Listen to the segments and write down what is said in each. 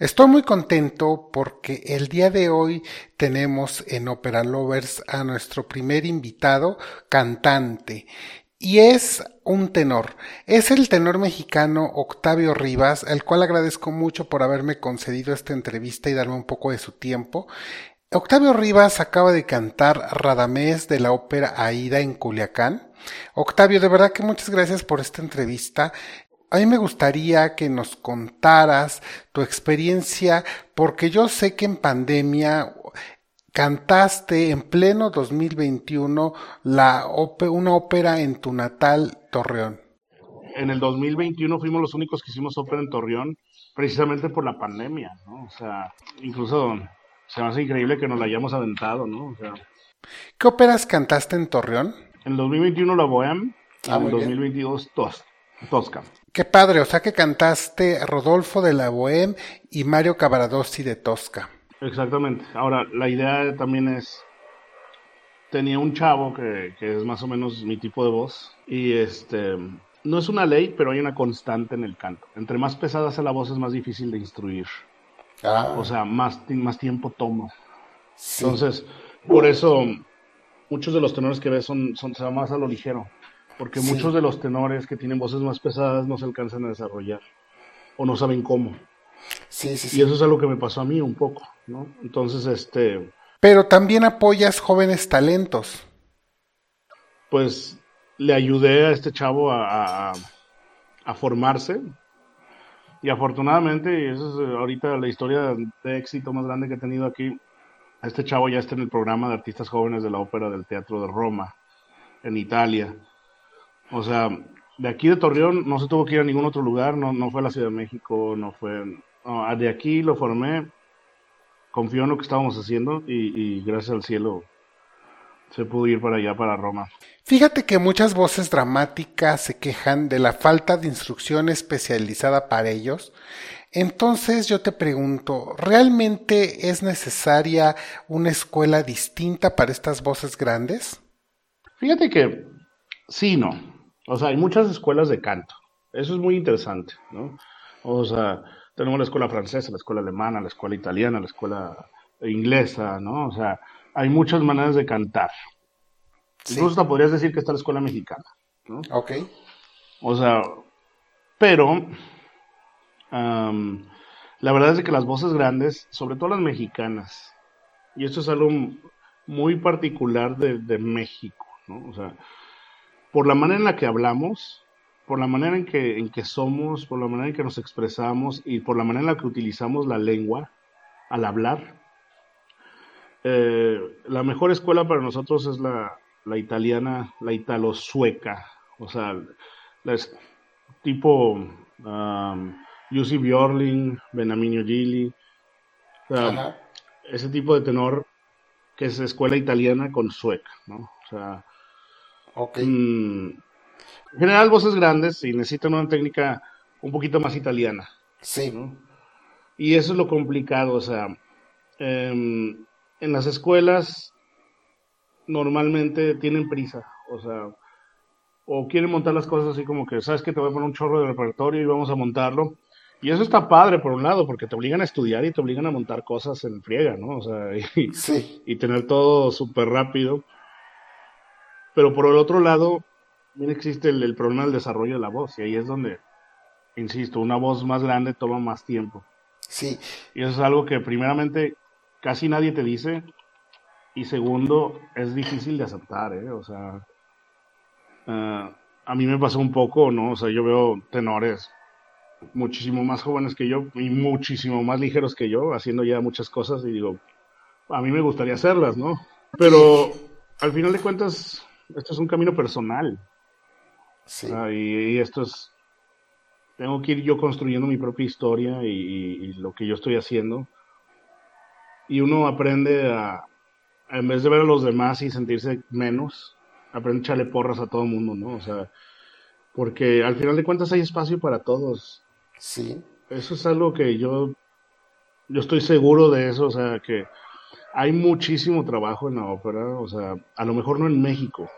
Estoy muy contento porque el día de hoy tenemos en Opera Lovers a nuestro primer invitado cantante y es un tenor. Es el tenor mexicano Octavio Rivas, el cual agradezco mucho por haberme concedido esta entrevista y darme un poco de su tiempo. Octavio Rivas acaba de cantar Radamés de la ópera Aida en Culiacán. Octavio, de verdad que muchas gracias por esta entrevista. A mí me gustaría que nos contaras tu experiencia, porque yo sé que en pandemia cantaste en pleno 2021 la una ópera en tu natal Torreón. En el 2021 fuimos los únicos que hicimos ópera en Torreón, precisamente por la pandemia, ¿no? O sea, incluso se me hace increíble que nos la hayamos aventado, ¿no? O sea, ¿Qué óperas cantaste en Torreón? En el 2021 la Bohème, ah, en el 2022 Tosca. Qué padre, o sea que cantaste Rodolfo de la Bohème y Mario Cavaradossi de Tosca. Exactamente. Ahora, la idea también es, tenía un chavo que, es más o menos mi tipo de voz y este, no es una ley, pero hay una constante en el canto. Entre más pesada sea la voz es más difícil de instruir. Ah. O sea, más, más tiempo toma. Entonces, por eso muchos de los tenores que ves son, son se más a lo ligero porque muchos de los tenores que tienen voces más pesadas no se alcanzan a desarrollar o no saben cómo. Sí, sí, Y eso es algo que me pasó a mí un poco, ¿no? Entonces, este... Pero también apoyas jóvenes talentos. Pues le ayudé a este chavo a, a, formarse. Y afortunadamente, y eso es ahorita la historia de éxito más grande que he tenido aquí, este chavo ya está en el programa de artistas jóvenes de la ópera del Teatro de Roma, en Italia. O sea, de aquí de Torreón no se tuvo que ir a ningún otro lugar, no, no fue a la Ciudad de México, no fue... de aquí lo formé, confió en lo que estábamos haciendo y, gracias al cielo se pudo ir para allá, para Roma. Fíjate que muchas voces dramáticas se quejan de la falta de instrucción especializada para ellos. Entonces yo te pregunto, ¿realmente es necesaria una escuela distinta para estas voces grandes? Fíjate que sí, no. O sea, hay muchas escuelas de canto. Eso es muy interesante, ¿no? O sea, tenemos la escuela francesa, la escuela alemana, la escuela italiana, la escuela inglesa, ¿no? O sea, hay muchas maneras de cantar. Incluso hasta podrías decir que está la escuela mexicana, ¿no? Ok. O sea, pero la verdad es que las voces grandes, sobre todo las mexicanas, y esto es algo muy particular de, de México, ¿no? O sea, por la manera en la que hablamos, por la manera en que, en que somos, por la manera en que nos expresamos y por la manera en la que utilizamos la lengua al hablar. Eh, la mejor escuela para nosotros es la, la italiana, la italo-sueca, o sea, la tipo um, Jussi Björling, Benaminio Gili, ese tipo de tenor que es escuela italiana con sueca, ¿no? O sea, Mm, en general, voces grandes y necesitan una técnica un poquito más italiana. Sí. Y eso es lo complicado, o sea, em, en las escuelas normalmente tienen prisa, o sea, o quieren montar las cosas así como que, sabes que te voy a poner un chorro de repertorio y vamos a montarlo. Y eso está padre por un lado, porque te obligan a estudiar y te obligan a montar cosas en friega, ¿no? O sea, y, y tener todo súper rápido. Pero por el otro lado, también existe el, problema del desarrollo de la voz, y ahí es donde, insisto, una voz más grande toma más tiempo. Sí. Y eso es algo que primeramente casi nadie te dice, y segundo, es difícil de aceptar, ¿eh? O sea, eh, a mí me pasó un poco, ¿no? O sea, yo veo tenores muchísimo más jóvenes que yo y muchísimo más ligeros que yo, haciendo ya muchas cosas y digo, a mí me gustaría hacerlas, ¿no? Pero al final de cuentas, esto es un camino personal. Sí. Ah, y, esto es, tengo que ir yo construyendo mi propia historia y, lo que yo estoy haciendo. Y uno aprende a, en vez de ver a los demás y sentirse menos, aprende a echarle porras a todo el mundo, ¿no? O sea, porque al final de cuentas hay espacio para todos. Sí. Eso es algo que yo, yo estoy seguro de eso, o sea, que hay muchísimo trabajo en la ópera, o sea, a lo mejor no en México,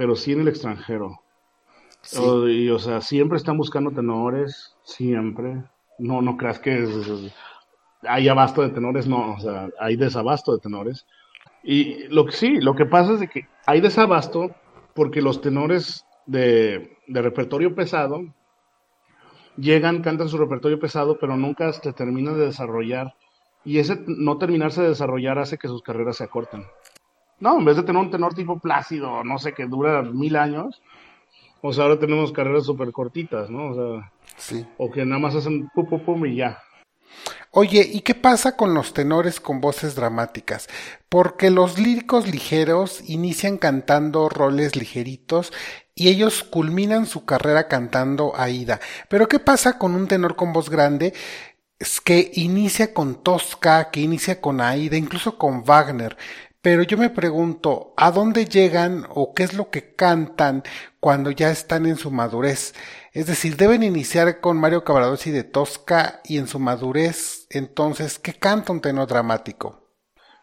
pero sí en el extranjero. y, o sea, siempre están buscando tenores, siempre. No, no creas que es, hay abasto de tenores, no, o sea, hay desabasto de tenores. Y lo que sí, lo que pasa es de que hay desabasto porque los tenores de, de repertorio pesado llegan, cantan su repertorio pesado, pero nunca se terminan de desarrollar. Y ese no terminarse de desarrollar hace que sus carreras se acorten. No, en vez de tener un tenor tipo plácido, no sé, que dura mil años, o sea, ahora tenemos carreras súper cortitas, ¿no? O sea, Sí. o que nada más hacen pum, pum, pum y ya. Oye, ¿y qué pasa con los tenores con voces dramáticas? Porque los líricos ligeros inician cantando roles ligeritos y ellos culminan su carrera cantando Aida. Pero ¿qué pasa con un tenor con voz grande? Que inicia con Tosca, que inicia con Aida, incluso con Wagner. Pero yo me pregunto, ¿a dónde llegan o qué es lo que cantan cuando ya están en su madurez? Es decir, deben iniciar con Mario Cavaradossi de Tosca y en su madurez, entonces, ¿qué canta un tenor dramático?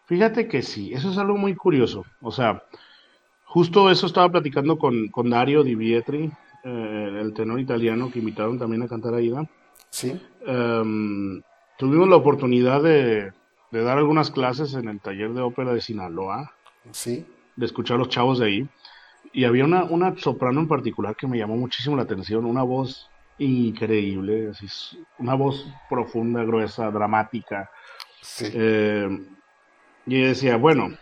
Fíjate que sí, eso es algo muy curioso. O sea, justo eso estaba platicando con, con Dario Di Vietri, eh, el tenor italiano que invitaron también a cantar a Ida. Sí, Em, tuvimos la oportunidad de, de dar algunas clases en el taller de ópera de Sinaloa, sí, de escuchar a los chavos de ahí. Y había una, una soprano en particular que me llamó muchísimo la atención, una voz increíble, así, una voz profunda, gruesa, dramática. sí. Eh, y ella decía, bueno,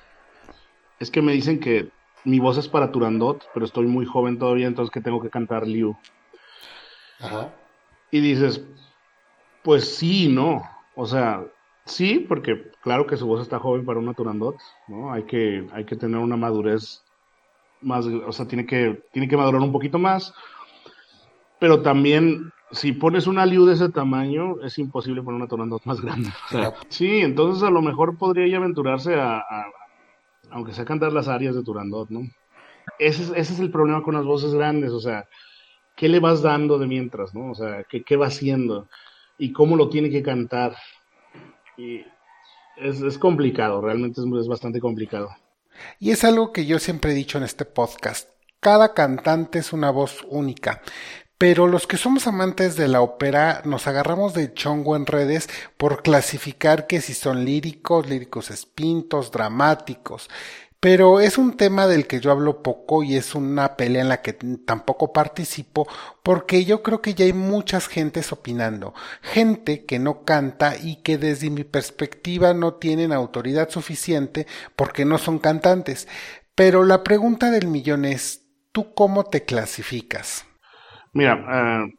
es que me dicen que mi voz es para Turandot, pero estoy muy joven todavía, entonces que tengo que cantar Liu. Ajá. Y dices, pues sí, no. O sea, sí, porque claro que su voz está joven para una Turandot, ¿no? Hay que, hay que tener una madurez más, o sea, tiene que, tiene que madurar un poquito más. Pero también, si pones una Liu de ese tamaño, es imposible poner una Turandot más grande. O sea, Claro. sí, entonces a lo mejor podría ella aventurarse a, a- aunque sea cantar las arias de Turandot, ¿no? Ese es, ese es el problema con las voces grandes, o sea, ¿qué le vas dando de mientras, no? O sea, ¿qué, qué va haciendo? ¿Y cómo lo tiene que cantar? Y es, es complicado, realmente es, es bastante complicado. Y es algo que yo siempre he dicho en este podcast. Cada cantante es una voz única. Pero los que somos amantes de la ópera nos agarramos de chongo en redes por clasificar que si son líricos, líricos espintos, dramáticos. Pero es un tema del que yo hablo poco y es una pelea en la que tampoco participo porque yo creo que ya hay muchas gentes opinando. Gente que no canta y que desde mi perspectiva no tienen autoridad suficiente porque no son cantantes. Pero la pregunta del millón es, ¿tú cómo te clasificas? Mira, eh,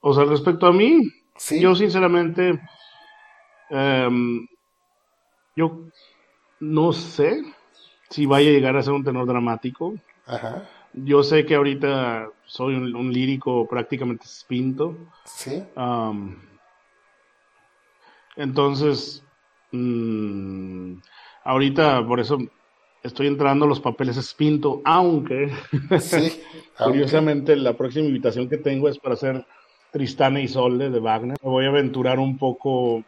o sea, respecto a mí, ¿Sí? yo sinceramente, em, yo no sé si vaya a llegar a ser un tenor dramático. Ajá. Yo sé que ahorita soy un, un lírico prácticamente espinto. ¿Sí? Entonces, mm, ahorita por eso estoy entrando a los papeles espinto, aunque Sí. curiosamente la próxima invitación que tengo es para hacer Tristana y Isolde de Wagner. Me voy a aventurar un poco,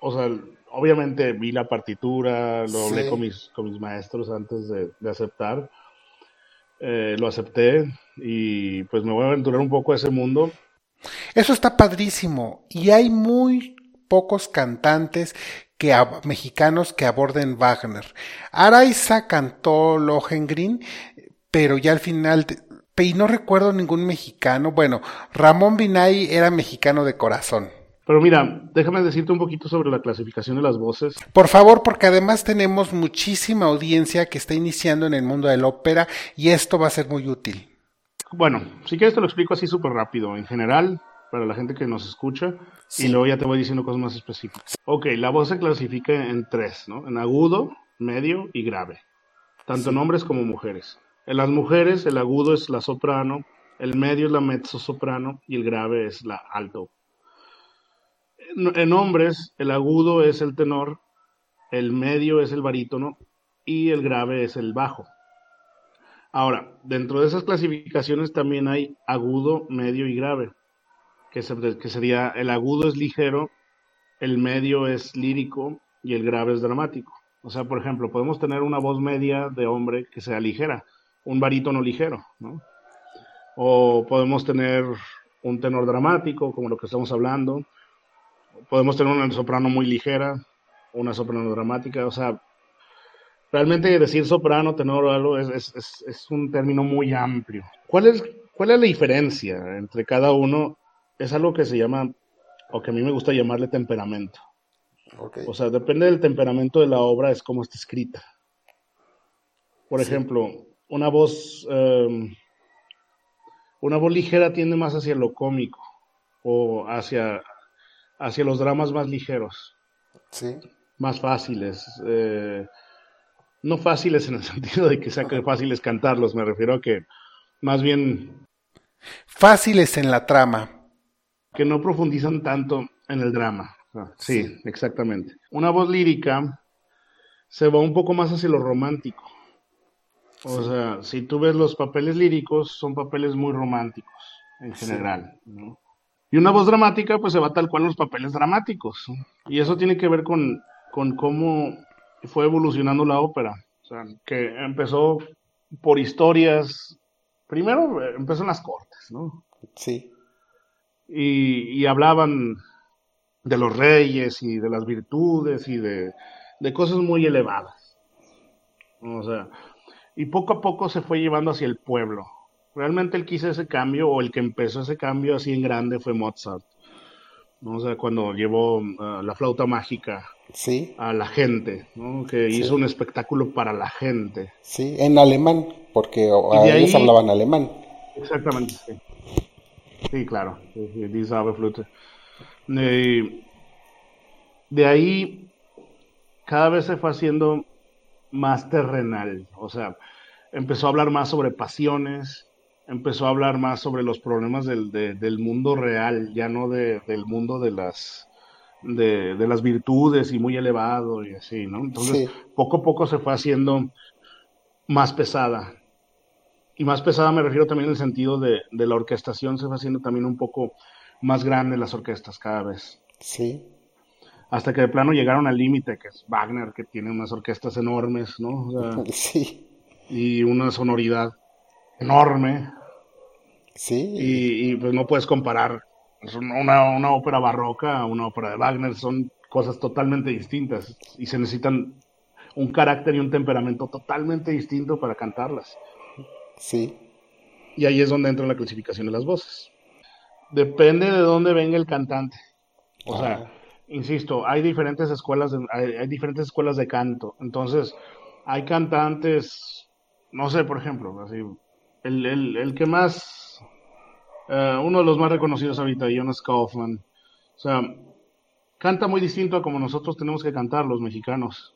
o sea, obviamente vi la partitura, lo hablé Sí. con mis, con mis maestros antes de, de aceptar. Eh, lo acepté y pues me voy a aventurar un poco a ese mundo. Eso está padrísimo. Y hay muy pocos cantantes que mexicanos que aborden Wagner. Araiza cantó Lohengrin, pero ya al final, y no recuerdo ningún mexicano. Bueno, Ramón Binay era mexicano de corazón. Pero mira, déjame decirte un poquito sobre la clasificación de las voces. Por favor, porque además tenemos muchísima audiencia que está iniciando en el mundo de la ópera y esto va a ser muy útil. Bueno, si quieres te lo explico así súper rápido, en general, para la gente que nos escucha, Sí. y luego ya te voy diciendo cosas más específicas. Ok, la voz se clasifica en tres, ¿no? En agudo, medio y grave, tanto en hombres como mujeres. En las mujeres, el agudo es la soprano, el medio es la mezzo soprano y el grave es la alto. En, hombres, el agudo es el tenor, el medio es el barítono y el grave es el bajo. Ahora, dentro de esas clasificaciones también hay agudo, medio y grave, que sería el agudo es ligero, el medio es lírico y el grave es dramático. O sea, por ejemplo, podemos tener una voz media de hombre que sea ligera, un barítono ligero, ¿no? O podemos tener un tenor dramático, como lo que estamos hablando. Podemos tener una soprano muy ligera, una soprano dramática, o sea, realmente decir soprano, tenor o algo es, es, es, un término muy amplio. ¿Cuál es, ¿Cuál es la diferencia entre cada uno? Es algo que se llama, o que a mí me gusta llamarle temperamento. O sea, depende del temperamento de la obra, es como está escrita. Por ejemplo, una voz, em, una voz ligera tiende más hacia lo cómico o hacia, hacia los dramas más ligeros. Sí. Más fáciles. Eh, no fáciles en el sentido de que sea fáciles cantarlos, me refiero a que más bien... Fáciles en la trama. Que no profundizan tanto en el drama. sí, exactamente. Una voz lírica se va un poco más hacia lo romántico. O sea, si tú ves los papeles líricos, son papeles muy románticos en general. Y una voz dramática, pues se va tal cual los papeles dramáticos. Y eso tiene que ver con, con cómo fue evolucionando la ópera. O sea, que empezó por historias. Primero eh, empezó en las cortes, ¿no? Sí. Y, y hablaban de los reyes y de las virtudes y de, de cosas muy elevadas. O sea, y poco a poco se fue llevando hacia el pueblo. Realmente el que hizo ese cambio o el que empezó ese cambio así en grande fue Mozart. ¿no? O sea, cuando llevó uh, la flauta mágica sí. a la gente, ¿no? que hizo un espectáculo para la gente. Sí, en alemán, porque ellos hablaban alemán. Exactamente, sí. Sí, claro, de ahí cada vez se fue haciendo más terrenal, o sea, empezó a hablar más sobre pasiones, empezó a hablar más sobre los problemas del, del mundo real, ya no de, del mundo de las, de, de, las virtudes y muy elevado y así, ¿no? Entonces, poco a poco se fue haciendo más pesada. Y más pesada me refiero también en el sentido de, de la orquestación, se fue haciendo también un poco más grande las orquestas cada vez. Sí hasta que de plano llegaron al límite, que es Wagner, que tiene unas orquestas enormes, ¿no? sí. Y una sonoridad enorme. Sí. Y, pues no puedes comparar una, una ópera barroca a una ópera de Wagner, son cosas totalmente distintas y se necesitan un carácter y un temperamento totalmente distinto para cantarlas. Sí. Y ahí es donde entra la clasificación de las voces. Depende de dónde venga el cantante. O sea, insisto, hay diferentes escuelas, de, hay, diferentes escuelas de canto. Entonces, hay cantantes, no sé, por ejemplo, así, el, el, el que más, uh, uno de los más reconocidos ahorita, Jonas Kaufman, o sea, canta muy distinto a como nosotros tenemos que cantar los mexicanos.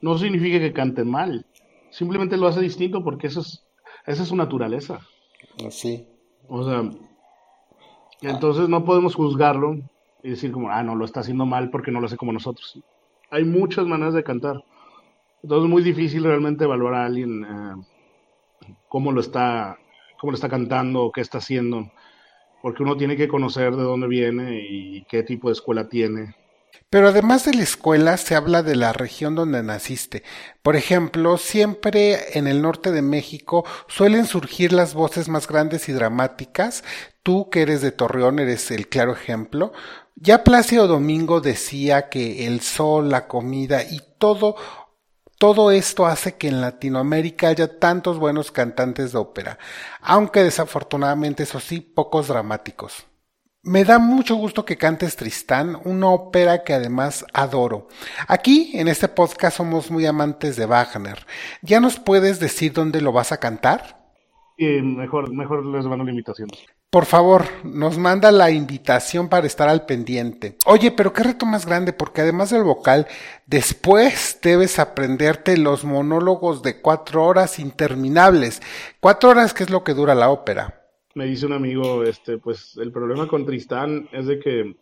No significa que cante mal, simplemente lo hace distinto porque eso es, esa es su naturaleza. Así. O sea, entonces no podemos juzgarlo y decir como, ah, no, lo está haciendo mal porque no lo hace como nosotros. Hay muchas maneras de cantar. Entonces es muy difícil realmente evaluar a alguien eh, cómo lo está cómo lo está cantando qué está haciendo, porque uno tiene que conocer de dónde viene y qué tipo de escuela tiene. Pero además de la escuela se habla de la región donde naciste. Por ejemplo, siempre en el norte de México suelen surgir las voces más grandes y dramáticas. Tú que eres de Torreón eres el claro ejemplo. Ya Plácido Domingo decía que el sol, la comida y todo, todo esto hace que en Latinoamérica haya tantos buenos cantantes de ópera, aunque desafortunadamente, eso sí, pocos dramáticos. Me da mucho gusto que cantes Tristán, una ópera que además adoro. Aquí, en este podcast, somos muy amantes de Wagner. ¿Ya nos puedes decir dónde lo vas a cantar? Sí, mejor, mejor les mando la invitación. Por favor, nos manda la invitación para estar al pendiente. Oye, pero qué reto más grande, porque además del vocal, después debes aprenderte los monólogos de cuatro horas interminables. Cuatro horas, que es lo que dura la ópera. Me dice un amigo, este, pues el problema con Tristán es de que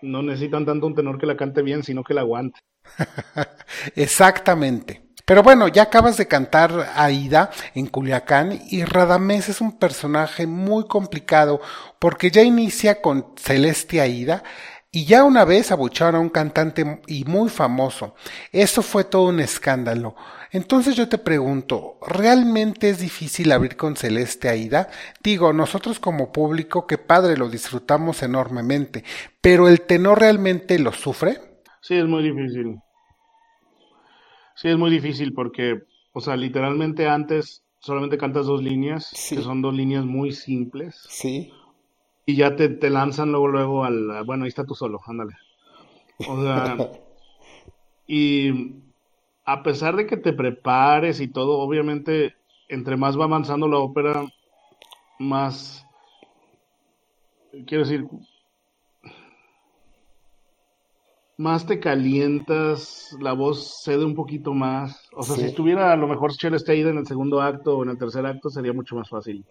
no necesitan tanto un tenor que la cante bien, sino que la aguante. Exactamente. Pero bueno, ya acabas de cantar Aida en Culiacán y Radamés es un personaje muy complicado porque ya inicia con Celeste Aida y ya una vez abucharon a un cantante y muy famoso. Eso fue todo un escándalo. Entonces yo te pregunto, ¿realmente es difícil abrir con Celeste Aida? Digo, nosotros como público, qué padre, lo disfrutamos enormemente, pero ¿el tenor realmente lo sufre? Sí, es muy difícil. Sí, es muy difícil porque, o sea, literalmente antes solamente cantas dos líneas, que son dos líneas muy simples. Sí y ya te, te lanzan luego, luego al, bueno, ahí está tu solo, ándale. O sea, y a pesar de que te prepares y todo, obviamente, entre más va avanzando la ópera, más, quiero decir, más te calientas, la voz cede un poquito más. O sea, si estuviera a lo mejor Celeste en el segundo acto o en el tercer acto, sería mucho más fácil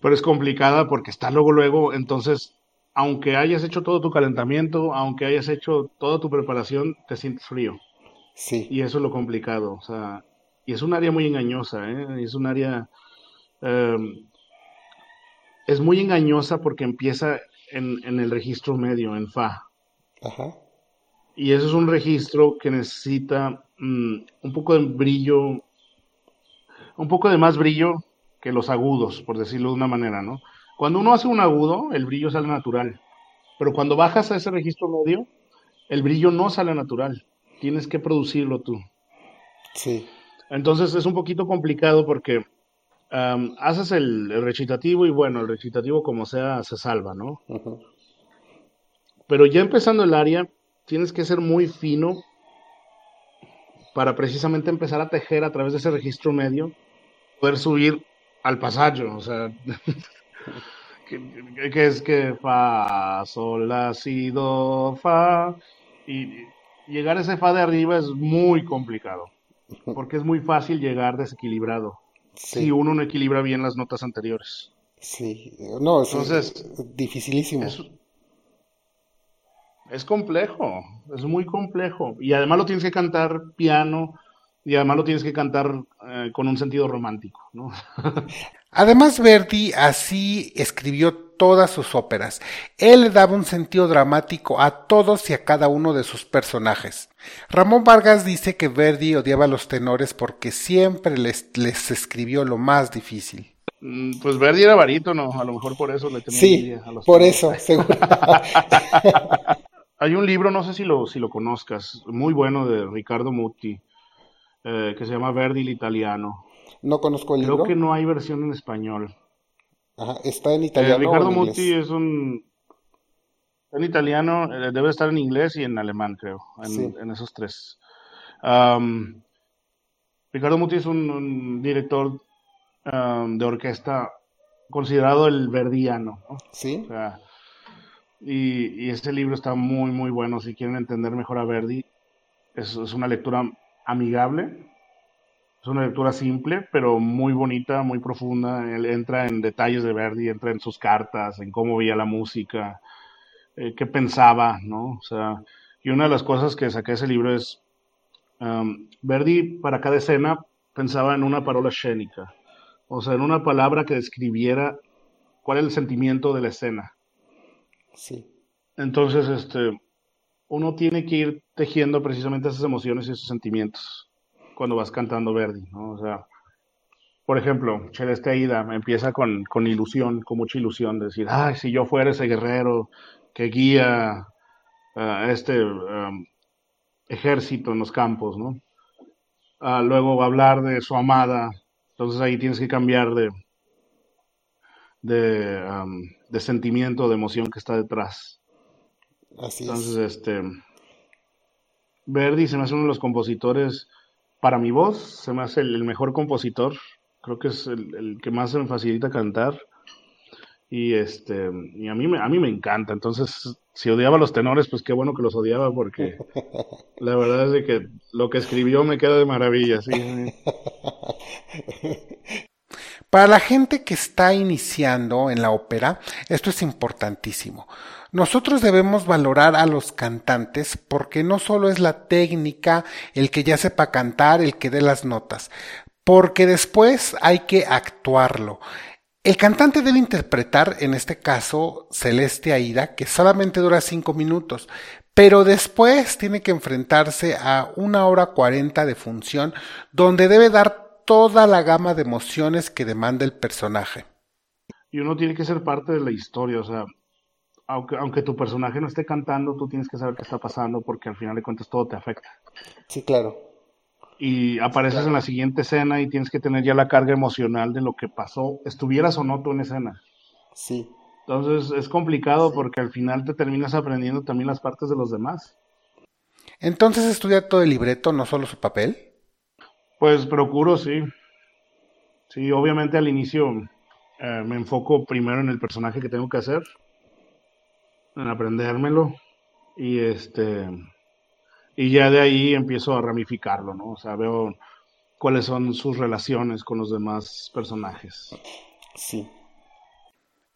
pero es complicada porque está luego, luego, entonces, aunque hayas hecho todo tu calentamiento, aunque hayas hecho toda tu preparación, te sientes frío. Sí. Y eso es lo complicado, o sea, y es un área muy engañosa, ¿eh? Es un área... Em, es muy engañosa porque empieza en, en, el registro medio, en Fa. Ajá. Y eso es un registro que necesita mm, un poco de brillo, un poco de más brillo que los agudos, por decirlo de una manera, ¿no? Cuando uno hace un agudo, el brillo sale natural. Pero cuando bajas a ese registro medio, el brillo no sale natural. Tienes que producirlo tú. Sí. Entonces es un poquito complicado porque haces el, recitativo y bueno, el recitativo como sea se salva, ¿no? Pero ya empezando el área, tienes que ser muy fino para precisamente empezar a tejer a través de ese registro medio, poder subir al pasaje, o sea, que, es que fa, sol, la, si, do, fa, y llegar a ese fa de arriba es muy complicado, porque es muy fácil llegar desequilibrado, si uno no equilibra bien las notas anteriores. Sí, no, Entonces, es dificilísimo. es complejo, es muy complejo, y además lo tienes que cantar piano, y además lo tienes que cantar eh, con un sentido romántico, ¿no? Además, Verdi así escribió todas sus óperas. Él le daba un sentido dramático a todos y a cada uno de sus personajes. Ramón Vargas dice que Verdi odiaba a los tenores porque siempre les, les escribió lo más difícil. Mm, pues Verdi era ¿no? a lo mejor por eso le tenía Sí, a los por eso, seguro. Hay un libro, no sé si lo, si lo conozcas, muy bueno de Ricardo Muti, eh, que se llama Verdi el italiano. No conozco el libro. Creo que no hay versión en español. Ajá, está en italiano. Eh, Ricardo Muti es un. En italiano, eh, debe estar en inglés y en alemán, creo. En, esos tres. Ricardo Muti es un, director de orquesta considerado el verdiano. Sí. Y, y, este libro está muy, muy bueno. Si quieren entender mejor a Verdi, es, es una lectura amigable. Es una lectura simple, pero muy bonita, muy profunda. Él entra en detalles de Verdi, entra en sus cartas, en cómo veía la música, eh, qué pensaba, ¿no? O sea, y una de las cosas que saqué de ese libro es, um, Verdi para cada escena pensaba en una parola escénica, o sea, en una palabra que describiera cuál es el sentimiento de la escena. Sí. Entonces, este, uno tiene que ir tejiendo precisamente esas emociones y esos sentimientos cuando vas cantando Verdi, ¿no? O sea, por ejemplo, Celeste Aida empieza con, con ilusión, con mucha ilusión, de decir, ay, si yo fuera ese guerrero que guía a este um, ejército en los campos, ¿no? Uh, luego hablar de su amada, entonces ahí tienes que cambiar de, de, um, de sentimiento, de emoción que está detrás. Entonces, este. Verdi se me hace uno de los compositores, para mi voz, se me hace el, mejor compositor. Creo que es el, que más se me facilita cantar. Y este, y a mí me, a mí me encanta. Entonces, si odiaba a los tenores, pues qué bueno que los odiaba, porque la verdad es de que lo que escribió me queda de maravilla, sí. Para la gente que está iniciando en la ópera, esto es importantísimo. Nosotros debemos valorar a los cantantes porque no solo es la técnica, el que ya sepa cantar, el que dé las notas, porque después hay que actuarlo. El cantante debe interpretar, en este caso, Celeste Aida, que solamente dura cinco minutos, pero después tiene que enfrentarse a una hora cuarenta de función donde debe dar toda la gama de emociones que demanda el personaje. Y uno tiene que ser parte de la historia, o sea, aunque, aunque tu personaje no esté cantando, tú tienes que saber qué está pasando porque al final de cuentas todo te afecta. Sí, claro. Y apareces en la siguiente escena y tienes que tener ya la carga emocional de lo que pasó, estuvieras o no tú en escena. Sí. Entonces es complicado porque al final te terminas aprendiendo también las partes de los demás. Entonces estudia todo el libreto, no solo su papel. Pues procuro, sí. Sí, obviamente al inicio eh, me enfoco primero en el personaje que tengo que hacer, en aprendérmelo y este y ya de ahí empiezo a ramificarlo, ¿no? O sea, veo cuáles son sus relaciones con los demás personajes. Sí.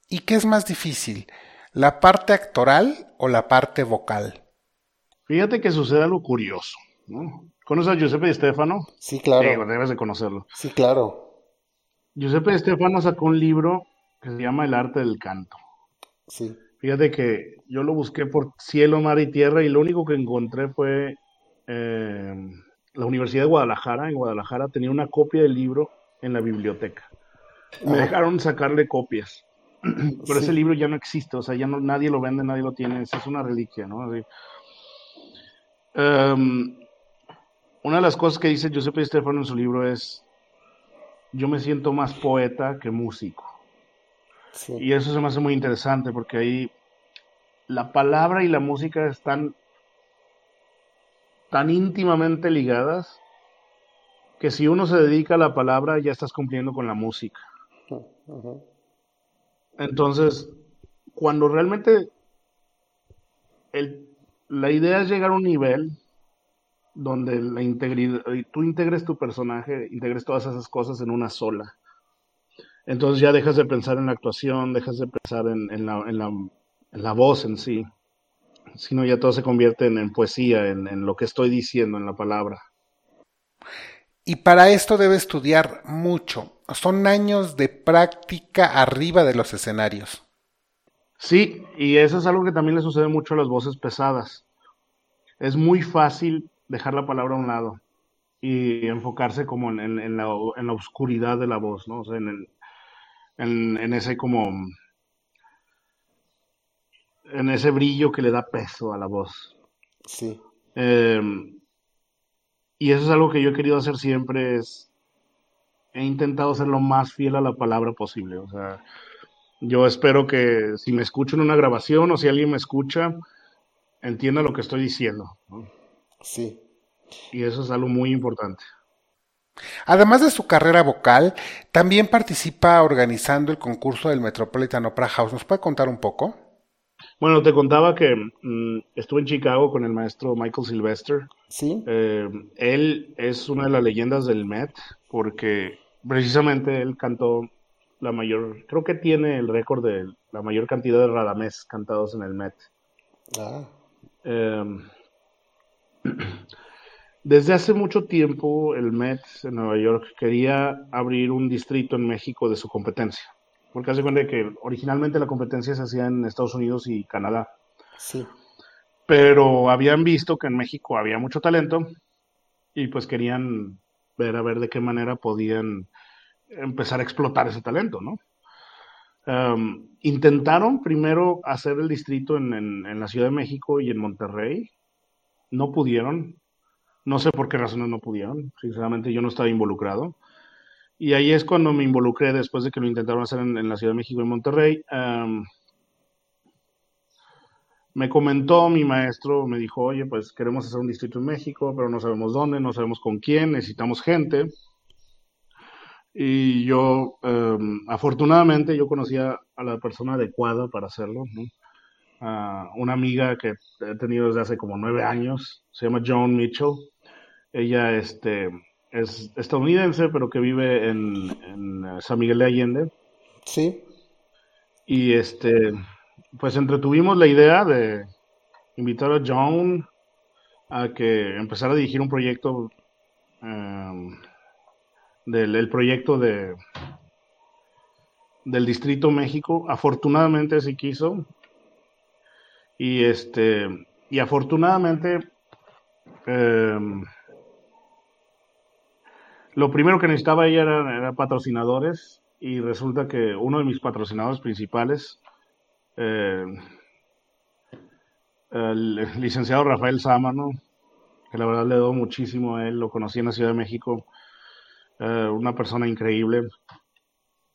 ¿Y qué es más difícil? ¿La parte actoral o la parte vocal? Fíjate que sucede algo curioso, ¿no? ¿Conoces a Giuseppe Di Stefano? Sí, claro. Sí, debes de conocerlo. Sí, claro. Giuseppe Di Stefano sacó un libro que se llama El arte del canto. Sí. Fíjate que yo lo busqué por cielo, mar y tierra y lo único que encontré fue eh, la Universidad de Guadalajara. En Guadalajara tenía una copia del libro en la biblioteca. Me dejaron sacarle copias. Pero ese libro ya no existe, o sea, ya no, nadie lo vende, nadie lo tiene, es una reliquia, ¿no? Um, una de las cosas que dice Giuseppe Stefano en su libro es, yo me siento más poeta que músico. Y eso se me hace muy interesante porque ahí la palabra y la música están tan íntimamente ligadas que si uno se dedica a la palabra ya estás cumpliendo con la música. Entonces, cuando realmente la idea es llegar a un nivel donde la integridad, tú integres tu personaje, integres todas esas cosas en una sola. Entonces ya dejas de pensar en la actuación, dejas de pensar en, la, voz en sí, sino ya todo se convierte en, poesía, en lo que estoy diciendo, en la palabra. Y para esto debe estudiar mucho. Son años de práctica arriba de los escenarios. Sí, y eso es algo que también le sucede mucho a las voces pesadas. Es muy fácil dejar la palabra a un lado y enfocarse como en, la, oscuridad de la voz, ¿no? O sea, en, en ese como en ese brillo que le da peso a la voz. Sí. Eh, y eso es algo que yo he querido hacer siempre, es he intentado ser lo más fiel a la palabra posible. O sea, yo espero que si me escucho en una grabación o si alguien me escucha, entienda lo que estoy diciendo. Sí. Y eso es algo muy importante. Además de su carrera vocal, también participa organizando el concurso del Metropolitan Opera House. ¿Nos puede contar un poco? Bueno, te contaba que mm, estuve en Chicago con el maestro Michael Sylvester. Sí. Eh, él es una de las leyendas del Met porque precisamente él cantó la mayor, creo que tiene el récord de la mayor cantidad de radamés cantados en el Met. Ah. Em, desde hace mucho tiempo el Met en Nueva York quería abrir un distrito en México de su competencia. Porque hace cuenta que originalmente la competencia se hacía en Estados Unidos y Canadá. Sí. Pero habían visto que en México había mucho talento y pues querían ver a ver de qué manera podían empezar a explotar ese talento, ¿no? Um, intentaron primero hacer el distrito en, en, la Ciudad de México y en Monterrey. No pudieron. No sé por qué razones no pudieron. Sinceramente yo no estaba involucrado. Y ahí es cuando me involucré después de que lo intentaron hacer en, la Ciudad de México y Monterrey. me comentó mi maestro, me dijo, oye, pues queremos hacer un distrito en México, pero no sabemos dónde, no sabemos con quién, necesitamos gente. Y yo, afortunadamente, yo conocía a la persona adecuada para hacerlo, ¿no? Una amiga que he tenido desde hace como nueve años, se llama Joan Mitchell. Ella, este, es estadounidense, pero que vive en, San Miguel de Allende. Sí. Y este, pues entretuvimos la idea de invitar a John a que empezara a dirigir un proyecto, em, del el proyecto de del Distrito México. Afortunadamente sí quiso. Y este, y afortunadamente, em, lo primero que necesitaba ella era, patrocinadores. Y resulta que uno de mis patrocinadores principales, eh, el licenciado Rafael Sámano, que la verdad le doy muchísimo a él, lo conocí en la Ciudad de México, eh, una persona increíble,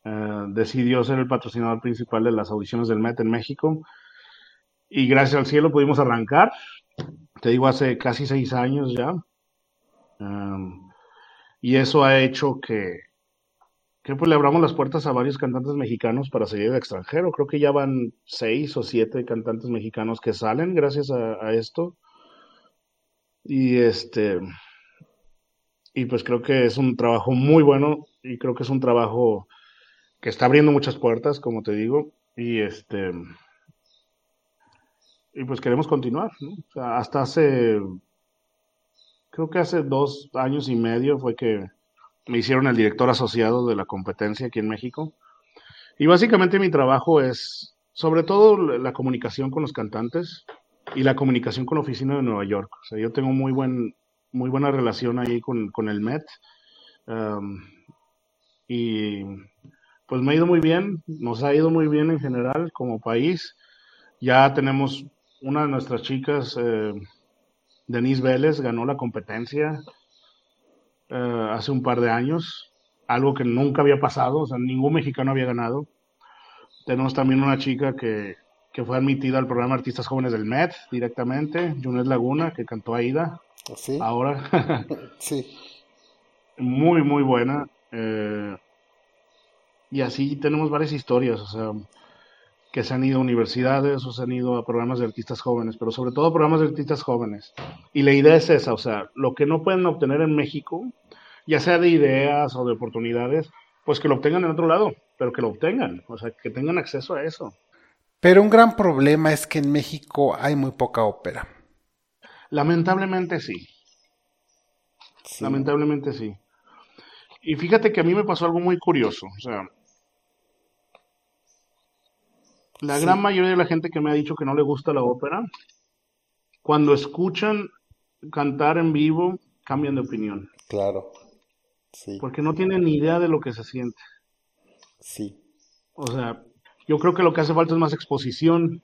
eh, decidió ser el patrocinador principal de las audiciones del MET en México y gracias al cielo pudimos arrancar, te digo, hace casi seis años ya, y eso ha hecho que, que pues le abramos las puertas a varios cantantes mexicanos para salir del extranjero. Creo que ya van seis o siete cantantes mexicanos que salen gracias a, esto. Y este, y pues creo que es un trabajo muy bueno y creo que es un trabajo que está abriendo muchas puertas, como te digo, y este, y pues queremos continuar, ¿no? Hasta hace, creo que hace dos años y medio fue que me hicieron el director asociado de la competencia aquí en México. Y básicamente mi trabajo es, sobre todo, la comunicación con los cantantes y la comunicación con la oficina de Nueva York. O sea, yo tengo muy, buen, muy buena relación ahí con, con el Met. Y pues me ha ido muy bien, nos ha ido muy bien en general como país. Ya tenemos una de nuestras chicas, eh, Denise Vélez, ganó la competencia eh, hace un par de años, algo que nunca había pasado, o sea, ningún mexicano había ganado. Tenemos también una chica que, que fue admitida al programa Artistas Jóvenes del MED directamente, Junet Laguna, que cantó Aida. ¿Ah, ¿Sí? Ahora. sí. Muy, muy buena. Eh, y así tenemos varias historias, o sea, que se han ido a universidades o se han ido a programas de artistas jóvenes, pero sobre todo programas de artistas jóvenes. Y la idea es esa, o sea, lo que no pueden obtener en México, ya sea de ideas o de oportunidades, pues que lo obtengan en otro lado, pero que lo obtengan, o sea, que tengan acceso a eso. Pero un gran problema es que en México hay muy poca ópera. Lamentablemente sí. Lamentablemente sí. Y fíjate que a mí me pasó algo muy curioso, o sea, la gran mayoría de la gente que me ha dicho que no le gusta la ópera, cuando escuchan cantar en vivo, cambian de opinión. Claro. Sí. Porque no tienen ni idea de lo que se siente. Sí. O sea, yo creo que lo que hace falta es más exposición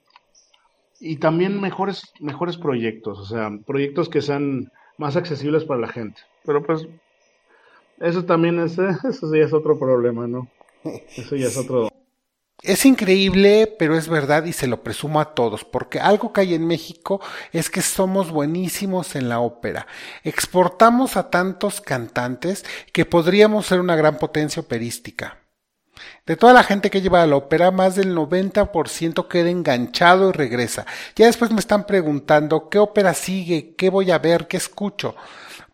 y también mejores, mejores proyectos, o sea, proyectos que sean más accesibles para la gente. Pero pues, eso también es, eso ya es otro problema, ¿no? Eso ya es otro, es increíble, pero es verdad y se lo presumo a todos, porque algo que hay en México es que somos buenísimos en la ópera. Exportamos a tantos cantantes que podríamos ser una gran potencia operística. De toda la gente que lleva a la ópera, más del 90% queda enganchado y regresa. Ya después me están preguntando qué ópera sigue, qué voy a ver, qué escucho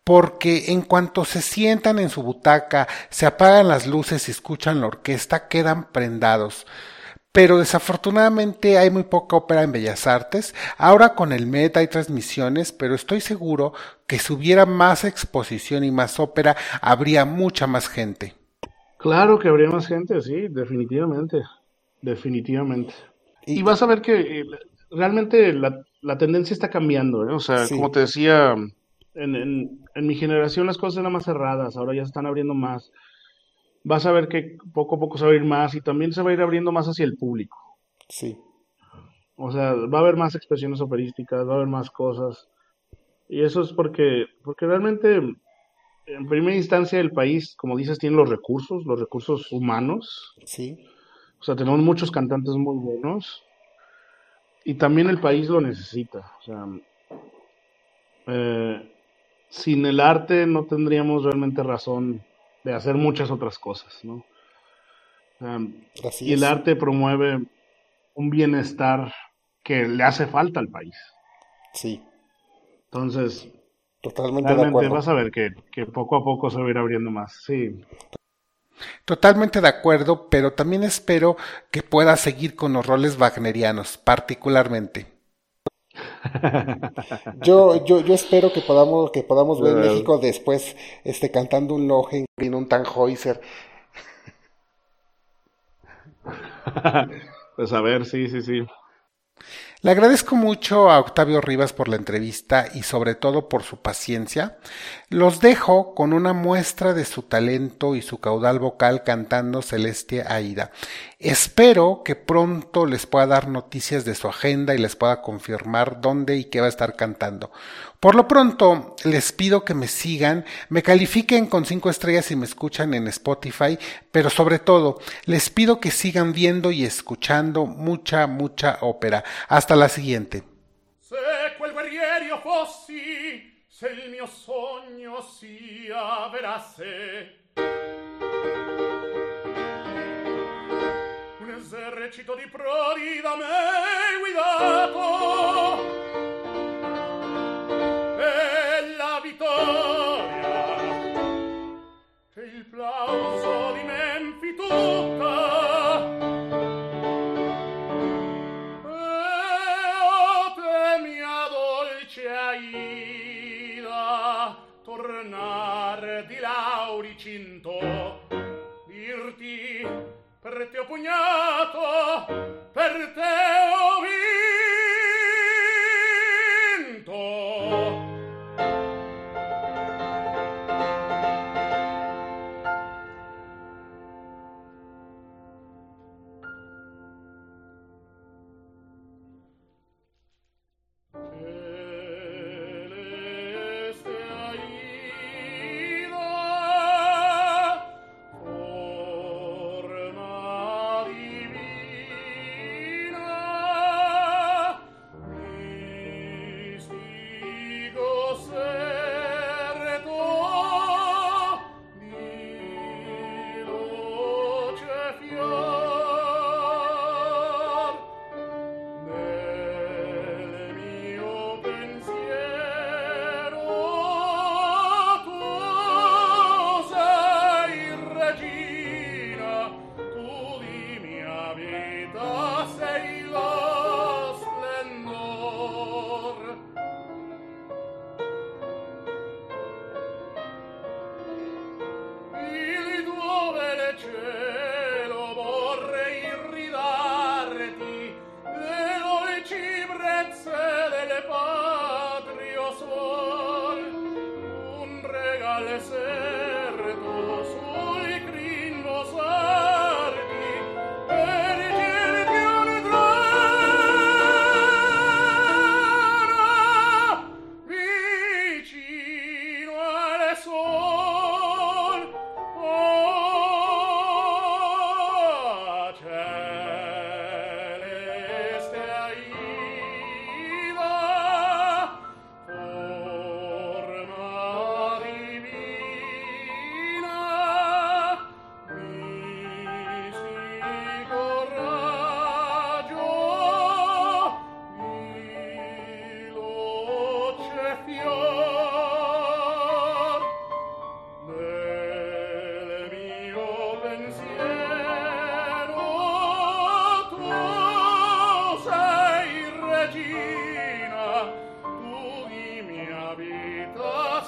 porque en cuanto se sientan en su butaca, se apagan las luces y escuchan la orquesta, quedan prendados. Pero desafortunadamente hay muy poca ópera en Bellas Artes. Ahora con el Met hay transmisiones, pero estoy seguro que si hubiera más exposición y más ópera, habría mucha más gente. Claro que habría más gente, sí, definitivamente. Definitivamente. Y, vas a ver que eh, realmente la, tendencia está cambiando, ¿eh? O sea, como te decía, en, en, mi generación las cosas eran más cerradas, ahora ya se están abriendo más. Vas a ver que poco a poco se va a ir más y también se va a ir abriendo más hacia el público. Sí. O sea, va a haber más expresiones operísticas, va a haber más cosas. Y eso es porque, porque realmente, en primera instancia, el país, como dices, tiene los recursos, los recursos humanos. Sí. O sea, tenemos muchos cantantes muy buenos. Y también el país lo necesita. O sea, eh, sin el arte no tendríamos realmente razón de hacer muchas otras cosas, ¿no? y el arte promueve un bienestar que le hace falta al país. Sí. Entonces, totalmente de acuerdo. vas a ver que, que poco a poco se va a ir abriendo más. Sí. Totalmente de acuerdo, pero también espero que pueda seguir con los roles wagnerianos, particularmente. Yo, yo, yo espero que podamos, que podamos ver México después, este, cantando un Lohengrin, un Tannhäuser. pues a ver, sí, sí, sí. Le agradezco mucho a Octavio Rivas por la entrevista y sobre todo por su paciencia. Los dejo con una muestra de su talento y su caudal vocal cantando Celeste Aida. Espero que pronto les pueda dar noticias de su agenda y les pueda confirmar dónde y qué va a estar cantando. Por lo pronto, les pido que me sigan, me califiquen con cinco estrellas si me escuchan en Spotify, pero sobre todo, les pido que sigan viendo y escuchando mucha, mucha ópera. Hasta la siguiente. Se quel guerriero fossi, se il mio sogno sia verasse. Un esercito di prodi da me guidato e la vittoria e il plauso di Memfi tutta Mauricinto dirti per te ho pugnato per te ho deserto